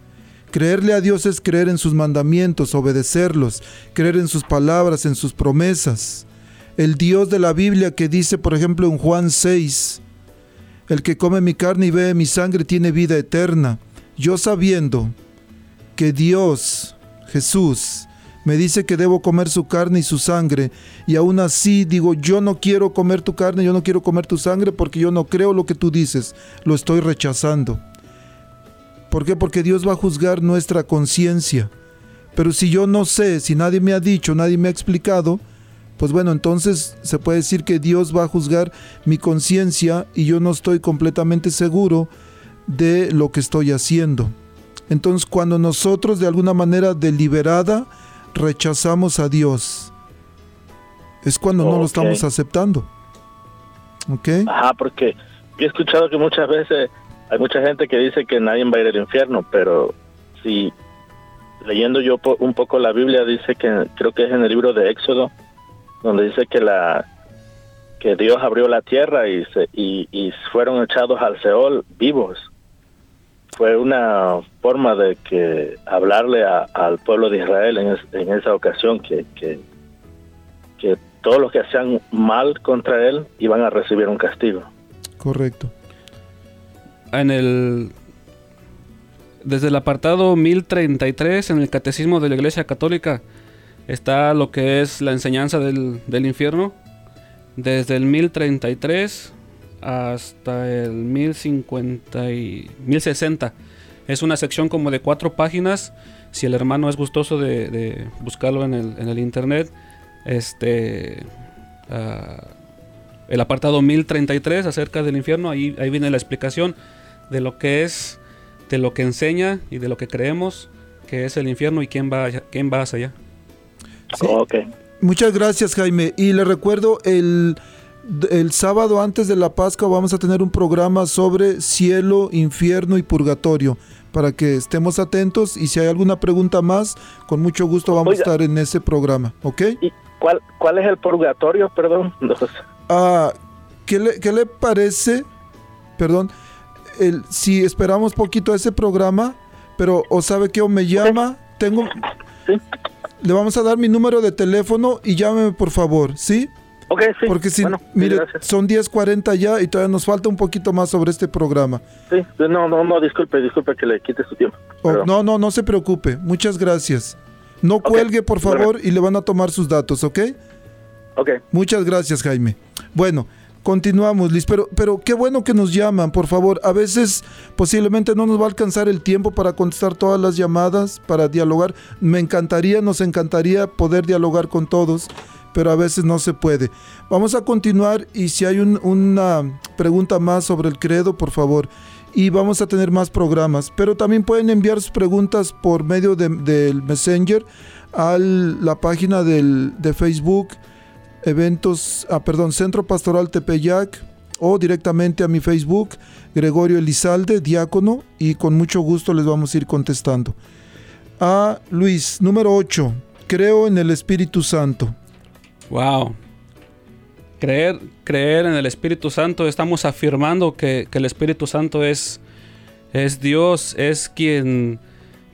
[SPEAKER 2] Creerle a Dios es creer en sus mandamientos, obedecerlos, creer en sus palabras, en sus promesas. El Dios de la Biblia que dice, por ejemplo, en Juan 6, el que come mi carne y bebe mi sangre tiene vida eterna. Yo sabiendo que Dios, Jesús, me dice que debo comer su carne y su sangre, y aún así digo, yo no quiero comer tu carne, yo no quiero comer tu sangre porque yo no creo lo que tú dices, lo estoy rechazando. ¿Por qué? Porque Dios va a juzgar nuestra conciencia. Pero si yo no sé, si nadie me ha dicho, nadie me ha explicado, pues bueno, entonces se puede decir que Dios va a juzgar mi conciencia y yo no estoy completamente seguro de lo que estoy haciendo. Entonces, cuando nosotros de alguna manera deliberada rechazamos a Dios, es cuando no lo estamos aceptando. ¿Ok?
[SPEAKER 7] Ajá, porque yo he escuchado que muchas veces hay mucha gente que dice que nadie va a ir al infierno, pero si leyendo yo un poco la Biblia dice que creo que es en el libro de Éxodo donde dice que la que Dios abrió la tierra y se, y, y fueron echados al Seol vivos. Fue una forma de que hablarle a- al pueblo de Israel en, es- en esa ocasión que, que que todos los que hacían mal contra él iban a recibir un castigo.
[SPEAKER 2] Correcto.
[SPEAKER 1] En el desde el apartado 1033 en el Catecismo de la Iglesia Católica está lo que es la enseñanza del, del infierno. Desde el 1033 hasta el 1050 y 1060. Es una sección como de cuatro páginas. Si el hermano es gustoso de, de buscarlo en el, en el internet, este ah, el apartado 1033 acerca del infierno, ahí, ahí viene la explicación de lo que es, de lo que enseña y de lo que creemos que es el infierno y quién va, allá- quién va hacia allá.
[SPEAKER 2] Sí.
[SPEAKER 7] Ok.
[SPEAKER 2] Muchas gracias, Jaime. Y le recuerdo, el, el sábado antes de la Pascua vamos a tener un programa sobre cielo, infierno y purgatorio. Para que estemos atentos y si hay alguna pregunta más, con mucho gusto vamos
[SPEAKER 7] Oiga.
[SPEAKER 2] a estar en ese programa, ¿ok?
[SPEAKER 7] ¿Y cuál, cuál es el purgatorio, perdón? [laughs]
[SPEAKER 2] Ah, ¿qué, le, qué le parece? Perdón, el, si esperamos poquito a ese programa, pero o sabe que o me llama, tengo...
[SPEAKER 7] Sí.
[SPEAKER 2] Le vamos a dar mi número de teléfono y llámeme por favor, ¿sí?
[SPEAKER 7] Ok, sí.
[SPEAKER 2] Porque si,
[SPEAKER 7] Bueno,
[SPEAKER 2] mire,
[SPEAKER 7] gracias.
[SPEAKER 2] son 10.40 ya y todavía nos falta un poquito más sobre este programa.
[SPEAKER 7] Sí, no, no, no, disculpe, disculpe que le quite su tiempo.
[SPEAKER 2] Oh, no, no, no se preocupe. Muchas gracias. No cuelgue, por favor, y le van a tomar sus datos, ¿ok?
[SPEAKER 7] Ok,
[SPEAKER 2] Muchas gracias, Jaime. Bueno, Continuamos, Liz, pero, pero qué bueno que nos llaman, por favor. A veces posiblemente no nos va a alcanzar el tiempo para contestar todas las llamadas, para dialogar. Me encantaría, nos encantaría poder dialogar con todos, pero a veces no se puede. Vamos a continuar y si hay un- una pregunta más sobre el credo, por favor. Y vamos a tener más programas, pero también pueden enviar sus preguntas por medio de- del Messenger a la página del, de Facebook eventos, ah, perdón, Centro Pastoral Tepeyac o directamente a mi Facebook, Gregorio Elizalde, diácono, y con mucho gusto les vamos a ir contestando. A Luis, número 8, creo en el Espíritu Santo.
[SPEAKER 1] Wow. Creer, creer en el Espíritu Santo, estamos afirmando que, el Espíritu Santo es, es Dios, es quien,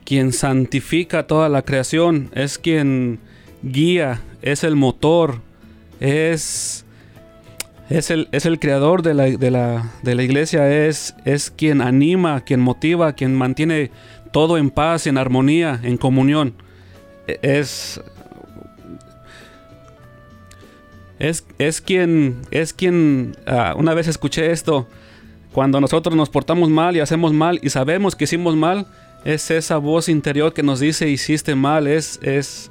[SPEAKER 1] quien santifica toda la creación, es quien guía, es el motor, es, es, el, es el creador de la, de la, de la iglesia, es, es quien anima, quien motiva, quien mantiene todo en paz, en armonía, en comunión. E- Es, es, es quien, es quien, ah, una vez escuché esto, cuando nosotros nos portamos mal y hacemos mal y sabemos que hicimos mal, es esa voz interior que nos dice hiciste mal, es, es,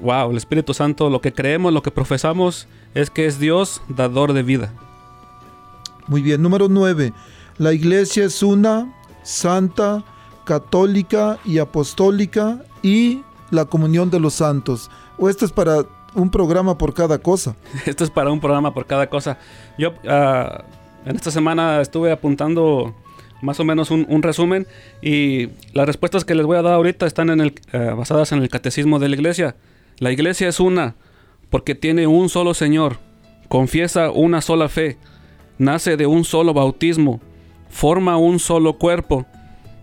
[SPEAKER 1] wow, el Espíritu Santo, lo que creemos, lo que profesamos, es que es Dios dador de vida.
[SPEAKER 2] Muy bien, número 9. La iglesia es una, santa, católica y apostólica y la comunión de los santos. O esto es para un programa por cada cosa. [laughs]
[SPEAKER 1] Esto es para un programa por cada cosa. Yo ah, en esta semana estuve apuntando más o menos un, resumen y las respuestas que les voy a dar ahorita están en el, ah, basadas en el catecismo de la iglesia. La iglesia es una porque tiene un solo Señor, confiesa una sola fe, nace de un solo bautismo, forma un solo cuerpo,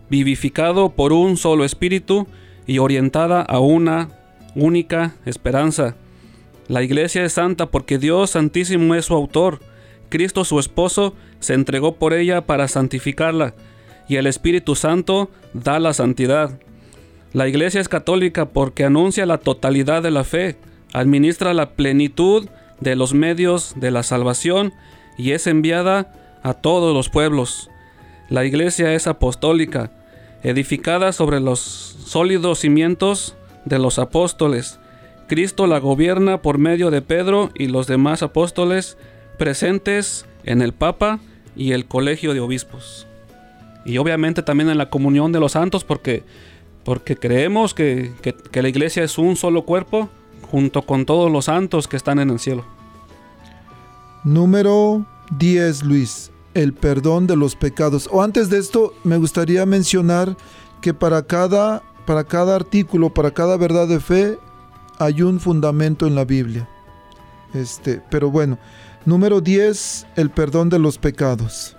[SPEAKER 1] vivificado por un solo espíritu y orientada a una única esperanza. La iglesia es santa porque Dios Santísimo es su autor. Cristo su esposo se entregó por ella para santificarla y el Espíritu Santo da la santidad. La iglesia es católica porque anuncia la totalidad de la fe, administra la plenitud de los medios de la salvación y es enviada a todos los pueblos. La iglesia es apostólica, edificada sobre los sólidos cimientos de los apóstoles. Cristo la gobierna por medio de Pedro y los demás apóstoles presentes en el Papa y el Colegio de Obispos. Y obviamente también en la comunión de los santos porque, porque creemos que, que- la iglesia es un solo cuerpo junto con todos los santos que están en el cielo.
[SPEAKER 2] Número 10, Luis, el perdón de los pecados. O antes de esto, me gustaría mencionar que para cada, para cada artículo, para cada verdad de fe, hay un fundamento en la Biblia. Este, pero bueno, número 10, el perdón de los pecados.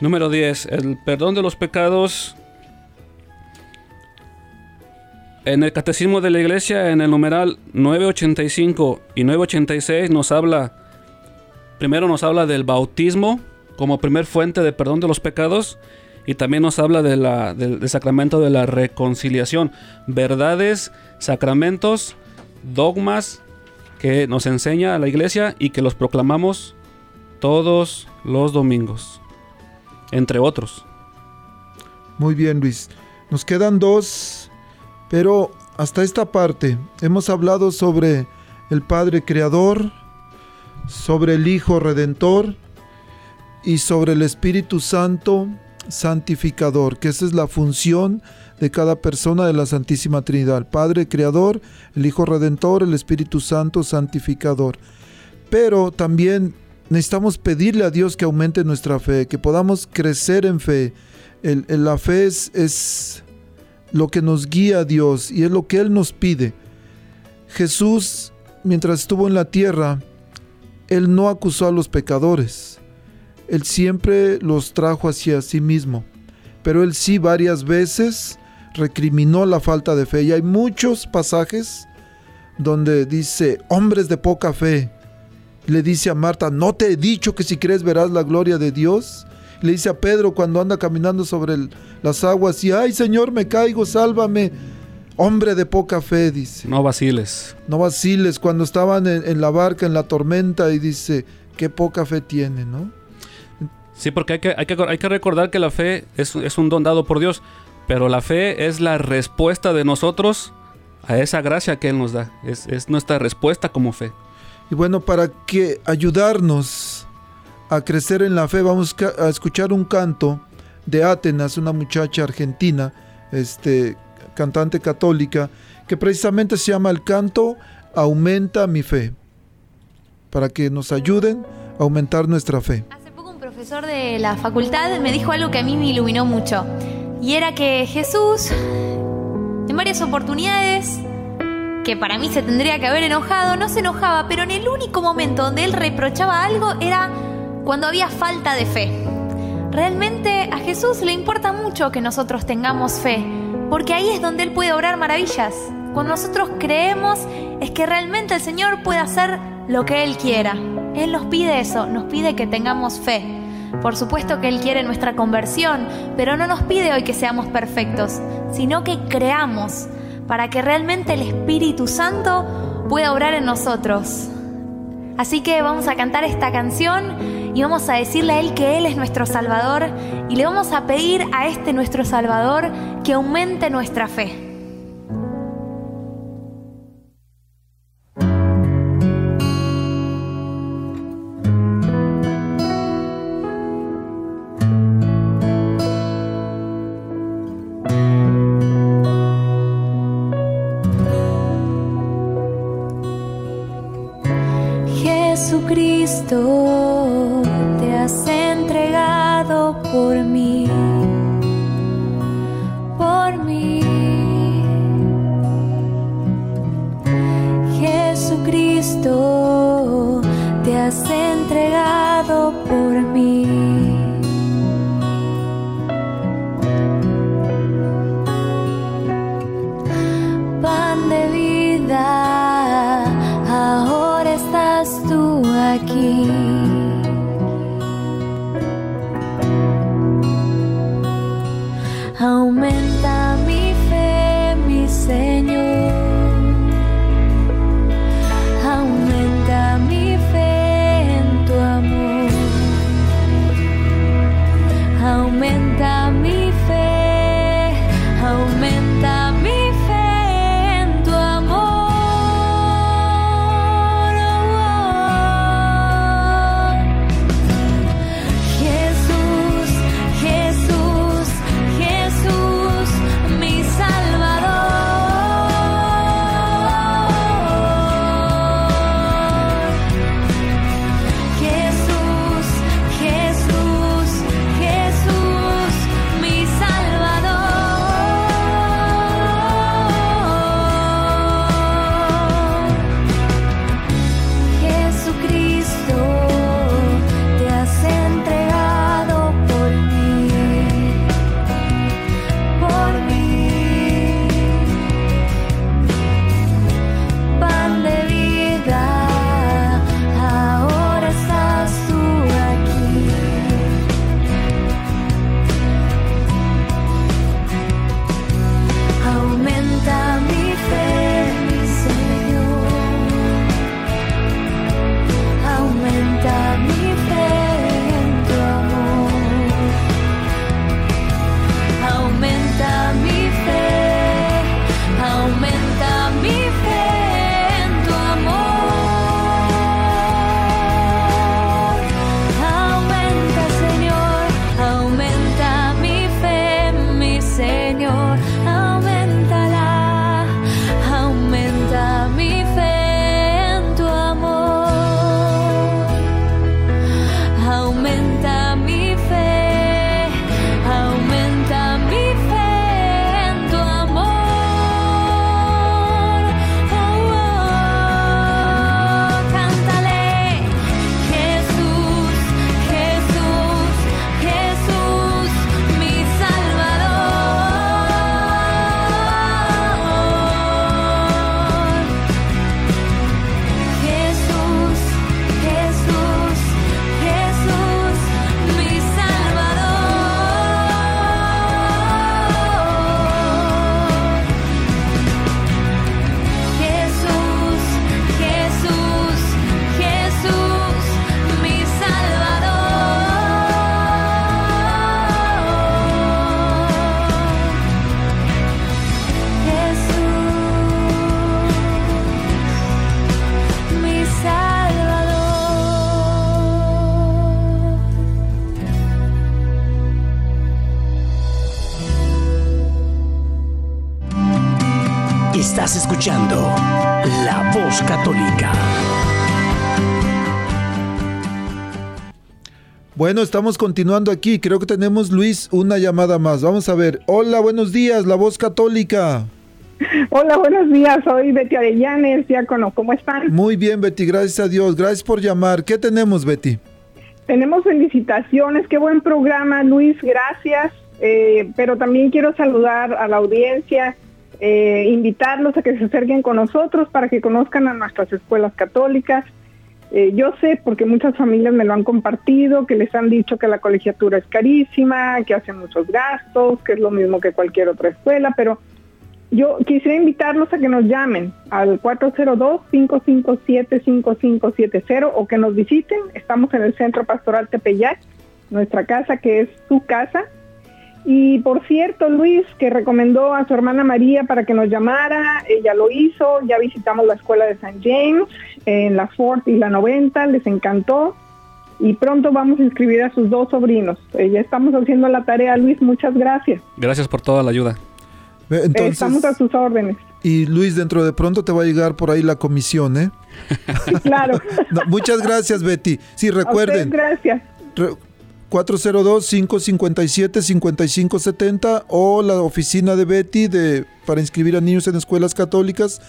[SPEAKER 1] Número 10. El perdón de los pecados. En el Catecismo de la Iglesia, en el numeral 985 y 986, nos habla. Primero nos habla del bautismo como primer fuente de perdón de los pecados. Y también nos habla de la- del, del sacramento de la reconciliación. Verdades, sacramentos, dogmas que nos enseña la Iglesia y que los proclamamos todos los domingos entre otros.
[SPEAKER 2] Muy bien, Luis. Nos quedan dos, pero hasta esta parte hemos hablado sobre el Padre Creador, sobre el Hijo Redentor y sobre el Espíritu Santo Santificador, que esa es la función de cada persona de la Santísima Trinidad. El Padre Creador, el Hijo Redentor, el Espíritu Santo Santificador. Pero también necesitamos pedirle a Dios que aumente nuestra fe, que podamos crecer en fe. El- la fe es lo que nos guía a Dios y es lo que Él nos pide. Jesús, mientras estuvo en la tierra, Él no acusó a los pecadores. Él siempre los trajo hacia sí mismo. Pero Él sí varias veces recriminó la falta de fe. Y hay muchos pasajes donde dice, hombres de poca fe, le dice a Marta, ¿no te he dicho que si crees verás la gloria de Dios? Le dice a Pedro cuando anda caminando sobre el- las aguas y, ay Señor, me caigo, sálvame. Hombre de poca fe, dice.
[SPEAKER 1] No vaciles.
[SPEAKER 2] No vaciles cuando estaban en, en la barca, en la tormenta, y dice, qué poca fe tiene, ¿no?
[SPEAKER 1] Sí, porque hay que, hay que, hay que recordar que la fe es, es un don dado por Dios, pero la fe es la respuesta de nosotros a esa gracia que Él nos da. Es, es nuestra respuesta como fe.
[SPEAKER 2] Y bueno, para que ayudarnos a crecer en la fe, vamos a escuchar un canto de Atenas, una muchacha argentina, este, cantante católica, que precisamente se llama el canto Aumenta mi fe, para que nos ayuden a aumentar nuestra fe.
[SPEAKER 8] Profesor de la facultad me dijo algo que a mí me iluminó mucho. Y era que Jesús, en varias oportunidades, que para mí se tendría que haber enojado, no se enojaba, pero en el único momento donde él reprochaba algo era cuando había falta de fe. Realmente a Jesús le importa mucho que nosotros tengamos fe, porque ahí es donde Él puede obrar maravillas. Cuando nosotros creemos es que realmente el Señor puede hacer lo que Él quiera. Él nos pide eso, nos pide que tengamos fe. Por supuesto que Él quiere nuestra conversión, pero no nos pide hoy que seamos perfectos, sino que creamos para que realmente el Espíritu Santo pueda obrar en nosotros. Así que vamos a cantar esta canción y vamos a decirle a Él que Él es nuestro Salvador y le vamos a pedir a este nuestro Salvador que aumente nuestra fe. Aumenta mi fe, aumenta
[SPEAKER 2] Bueno, estamos continuando aquí. Creo que tenemos, Luis, una llamada más. Vamos a ver. Hola, buenos días, la voz católica.
[SPEAKER 9] Hola, buenos días. Soy Betty Arellanes, diácono. ¿Cómo están?
[SPEAKER 2] Muy bien, Betty, gracias a Dios. Gracias por llamar. ¿Qué tenemos, Betty?
[SPEAKER 9] Tenemos felicitaciones. Qué buen programa, Luis. Gracias. Eh, pero también quiero saludar a la audiencia, eh, invitarlos a que se acerquen con nosotros para que conozcan a nuestras escuelas católicas. Eh, yo sé, porque muchas familias me lo han compartido, que les han dicho que la colegiatura es carísima, que hacen muchos gastos, que es lo mismo que cualquier otra escuela, pero yo quisiera invitarlos a que nos llamen al 402-557-5570 o que nos visiten. Estamos en el Centro Pastoral Tepeyac, nuestra casa que es su casa. Y por cierto, Luis, que recomendó a su hermana María para que nos llamara, ella lo hizo, ya visitamos la escuela de San James en la Ford y la 90, les encantó y pronto vamos a inscribir a sus dos sobrinos. Eh, ya estamos haciendo la tarea, Luis, muchas gracias.
[SPEAKER 1] Gracias por toda la ayuda.
[SPEAKER 2] Ve, Entonces,
[SPEAKER 9] Estamos a sus órdenes.
[SPEAKER 2] y Luis, dentro de pronto te va a llegar por ahí la comisión, ¿eh?
[SPEAKER 9] Claro. [laughs]
[SPEAKER 2] No, muchas gracias, Betty. Sí,
[SPEAKER 9] A
[SPEAKER 2] recuerden.
[SPEAKER 9] usted, gracias.
[SPEAKER 2] Re- 402-557-5570 o la oficina de Betty de, para inscribir a niños en escuelas católicas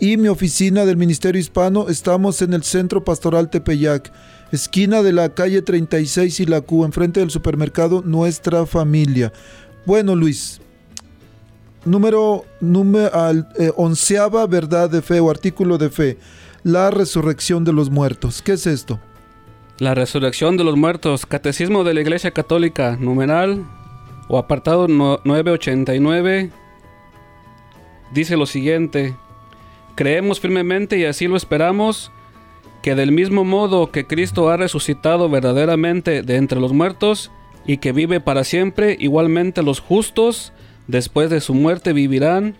[SPEAKER 2] y mi oficina del Ministerio Hispano. Estamos en el Centro Pastoral Tepeyac, esquina de la calle 36 y la Q, enfrente del supermercado Nuestra Familia. Bueno, Luis, número, número al, eh, onceava verdad de fe o artículo de fe, la resurrección de los muertos. ¿Qué es esto?
[SPEAKER 1] La resurrección de los muertos, Catecismo de la Iglesia Católica, numeral o apartado no- 989, dice lo siguiente, creemos firmemente y así lo esperamos, que del mismo modo que Cristo ha resucitado verdaderamente de entre los muertos y que vive para siempre, igualmente los justos, después de su muerte, vivirán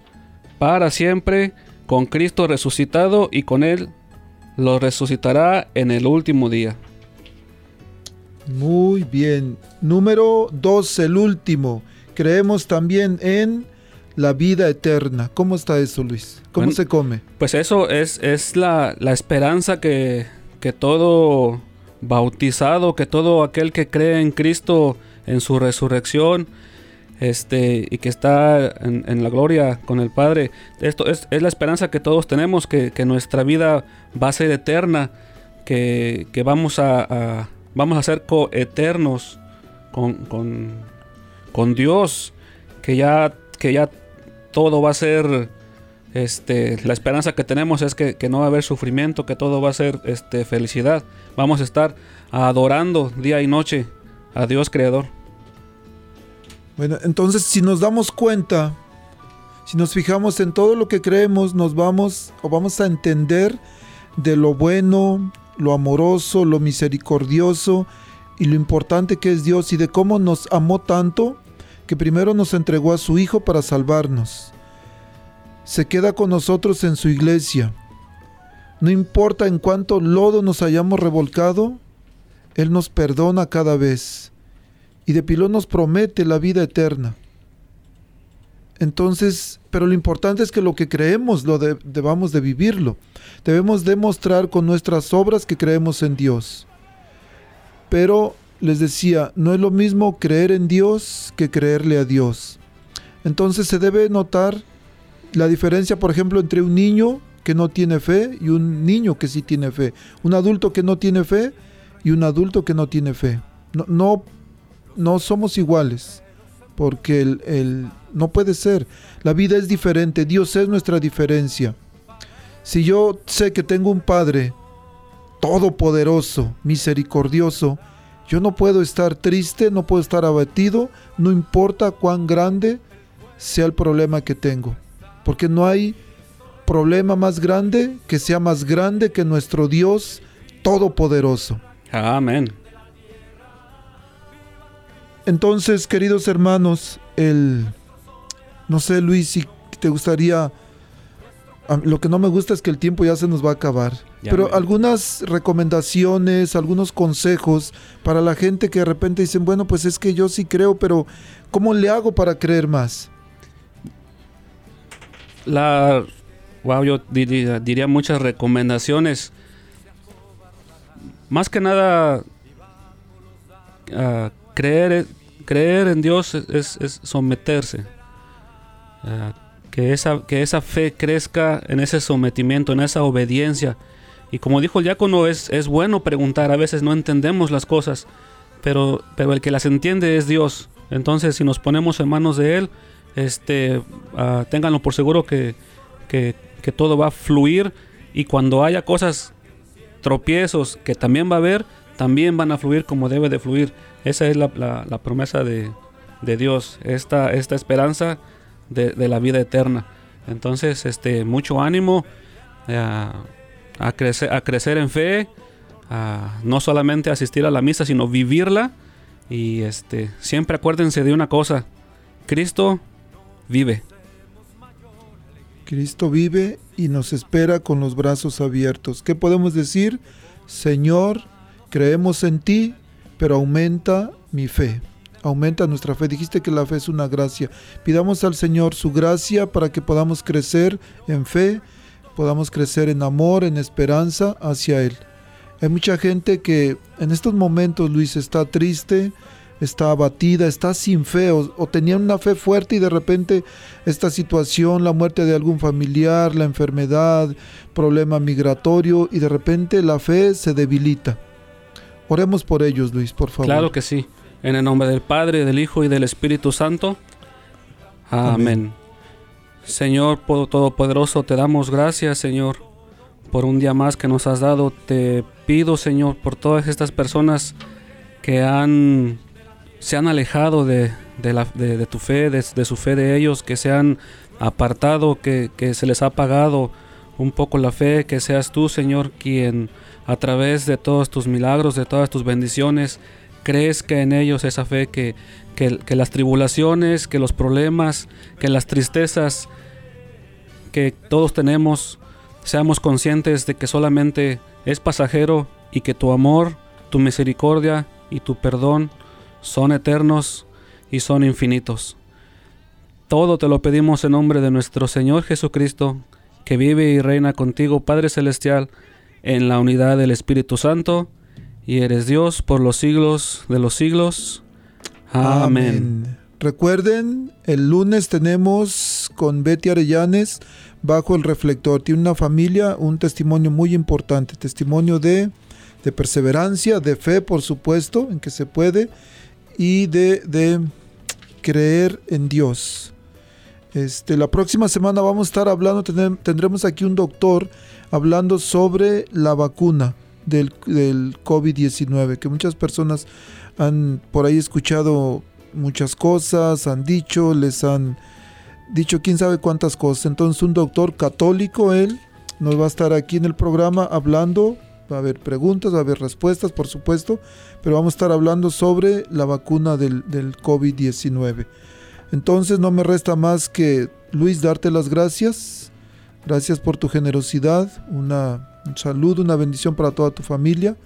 [SPEAKER 1] para siempre con Cristo resucitado y con él los resucitará en el último día.
[SPEAKER 2] Muy bien. Número 2, el último. Creemos también en la vida eterna. ¿Cómo está eso, Luis? ¿Cómo
[SPEAKER 1] Bueno,
[SPEAKER 2] se come?
[SPEAKER 1] Pues eso es, es la, la esperanza que, que todo bautizado, que todo aquel que cree en Cristo, en su resurrección, este, y que está en, en la gloria con el Padre, esto es, es la esperanza que todos tenemos, que, que nuestra vida va a ser eterna, que, que vamos a, a- vamos a ser coeternos con, con, con Dios, que ya, que ya todo va a ser este, la esperanza que tenemos es que, que no va a haber sufrimiento, que todo va a ser este, felicidad. Vamos a estar adorando día y noche a Dios Creador.
[SPEAKER 2] Bueno, entonces si nos damos cuenta, si nos fijamos en todo lo que creemos, nos vamos o vamos a entender de lo bueno, lo amoroso, lo misericordioso y lo importante que es Dios y de cómo nos amó tanto que primero nos entregó a su Hijo para salvarnos. Se queda con nosotros en su iglesia. No importa en cuánto lodo nos hayamos revolcado, Él nos perdona cada vez y de pilón nos promete la vida eterna. Entonces, pero lo importante es que lo que creemos lo de- debamos de vivirlo. Debemos demostrar con nuestras obras que creemos en Dios. Pero les decía, no es lo mismo creer en Dios que creerle a Dios. Entonces se debe notar la diferencia, por ejemplo, entre un niño que no tiene fe y un niño que sí tiene fe. Un adulto que no tiene fe y un adulto que no tiene fe. No, no, somos iguales, porque el- no puede ser. La vida es diferente, Dios es nuestra diferencia. Si yo sé que tengo un Padre todopoderoso, misericordioso, yo no puedo estar triste, no puedo estar abatido, no importa cuán grande sea el problema que tengo, porque no hay problema más grande que sea más grande que nuestro Dios todopoderoso.
[SPEAKER 1] Amén.
[SPEAKER 2] Entonces, queridos hermanos, el no sé, Luis, si te gustaría lo que no me gusta es que el tiempo ya se nos va a acabar.
[SPEAKER 1] Ya
[SPEAKER 2] Pero
[SPEAKER 1] me-
[SPEAKER 2] algunas recomendaciones, algunos consejos para la gente que de repente dicen, bueno, pues es que yo sí creo, pero ¿cómo le hago para creer más?
[SPEAKER 1] la, wow, yo diría, diría muchas recomendaciones. Más que nada, ah, creer, creer en Dios es, es someterse. Que, esa, que esa fe crezca en ese sometimiento, en esa obediencia. Y como dijo el diácono, es, es bueno preguntar. A veces no entendemos las cosas, pero, pero el que las entiende es Dios. Entonces, si nos ponemos en manos de Él, este, ténganlo por seguro que, que, que todo va a fluir. Y cuando haya cosas, tropiezos que también va a haber, también van a fluir como debe de fluir. Esa es la, la- la promesa de, de Dios, esta, esta esperanza de, la vida eterna. Entonces, este, mucho ánimo eh, a, crecer, a crecer en fe, no solamente asistir a la misa, sino vivirla. Y este, siempre acuérdense de una cosa, Cristo vive.
[SPEAKER 2] Cristo vive y nos espera con los brazos abiertos. ¿Qué podemos decir? Señor, creemos en ti, pero aumenta mi fe. Aumenta nuestra fe. Dijiste que la fe es una gracia. Pidamos al Señor su gracia para que podamos crecer en fe, podamos crecer en amor, en esperanza hacia Él. Hay mucha gente que en estos momentos, Luis, está triste, está abatida, está sin fe o, o tenía una fe fuerte y de repente esta situación, la muerte de algún familiar, la enfermedad, problema migratorio y de repente la fe se debilita. Oremos por ellos, Luis, por favor.
[SPEAKER 1] Claro que sí. En el nombre del Padre, del Hijo y del Espíritu Santo. Amén.
[SPEAKER 2] Amén.
[SPEAKER 1] Señor po- Todopoderoso, te damos gracias, Señor, por un día más que nos has dado. Te pido, Señor, por todas estas personas que han se han alejado de, de la, de, de tu fe, de, de su fe de ellos, que se han apartado, que, que se les ha apagado un poco la fe, que seas tú, Señor, quien a través de todos tus milagros, de todas tus bendiciones, crezca en ellos esa fe que, que, que las tribulaciones, que los problemas, que las tristezas que todos tenemos, seamos conscientes de que solamente es pasajero y que tu amor, tu misericordia y tu perdón son eternos y son infinitos. Todo te lo pedimos en nombre de nuestro Señor Jesucristo, que vive y reina contigo, Padre Celestial, en la unidad del Espíritu Santo, y eres Dios por los siglos de los siglos. Amén.
[SPEAKER 2] Recuerden, el lunes tenemos con Betty Arellanes bajo el reflector. Tiene una familia, un testimonio muy importante, testimonio de, de perseverancia, de fe, por supuesto, en que se puede, y de, de creer en Dios. Este, la próxima semana vamos a estar hablando, tendremos aquí un doctor hablando sobre la vacuna del, del COVID-19, que muchas personas han por ahí escuchado muchas cosas, han dicho, les han dicho quién sabe cuántas cosas. Entonces un doctor católico, él, nos va a estar aquí en el programa hablando, va a haber preguntas, va a haber respuestas, por supuesto, pero vamos a estar hablando sobre la vacuna del, del COVID-19. Entonces no me resta más que, Luis, darte las gracias. Gracias por tu generosidad, una, un saludo, una bendición para toda tu familia.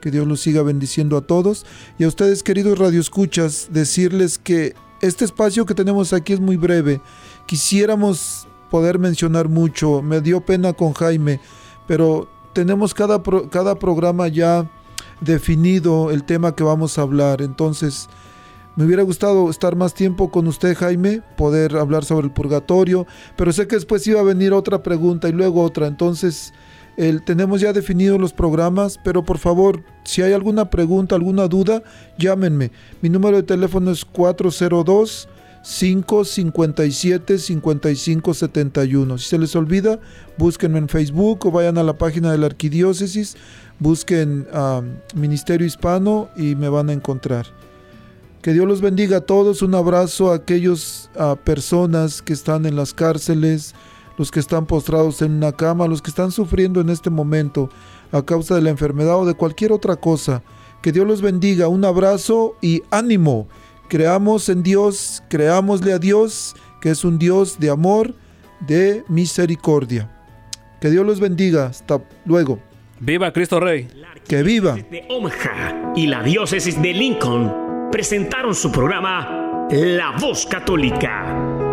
[SPEAKER 2] Que Dios los siga bendiciendo a todos. Y a ustedes, queridos radioescuchas, decirles que este espacio que tenemos aquí es muy breve. Quisiéramos poder mencionar mucho. Me dio pena con Jaime, pero tenemos cada, cada programa ya definido el tema que vamos a hablar. Entonces, me hubiera gustado estar más tiempo con usted, Jaime, poder hablar sobre el purgatorio, pero sé que después iba a venir otra pregunta y luego otra. Entonces, tenemos ya definidos los programas, pero por favor, si hay alguna pregunta, alguna duda, llámenme. Mi número de teléfono es 402 557 5571. Si se les olvida, búsquenme en Facebook o vayan a la página de la arquidiócesis, busquen ah, Ministerio Hispano y me van a encontrar. Que Dios los bendiga a todos. Un abrazo a aquellas personas que están en las cárceles, los que están postrados en una cama, los que están sufriendo en este momento a causa de la enfermedad o de cualquier otra cosa. Que Dios los bendiga. Un abrazo y ánimo. Creamos en Dios, creámosle a Dios, que es un Dios de amor, de misericordia. Que Dios los bendiga. Hasta luego.
[SPEAKER 1] ¡Viva Cristo Rey!
[SPEAKER 2] Que viva.
[SPEAKER 3] de Omaha y la diócesis de Lincoln presentaron su programa La Voz Católica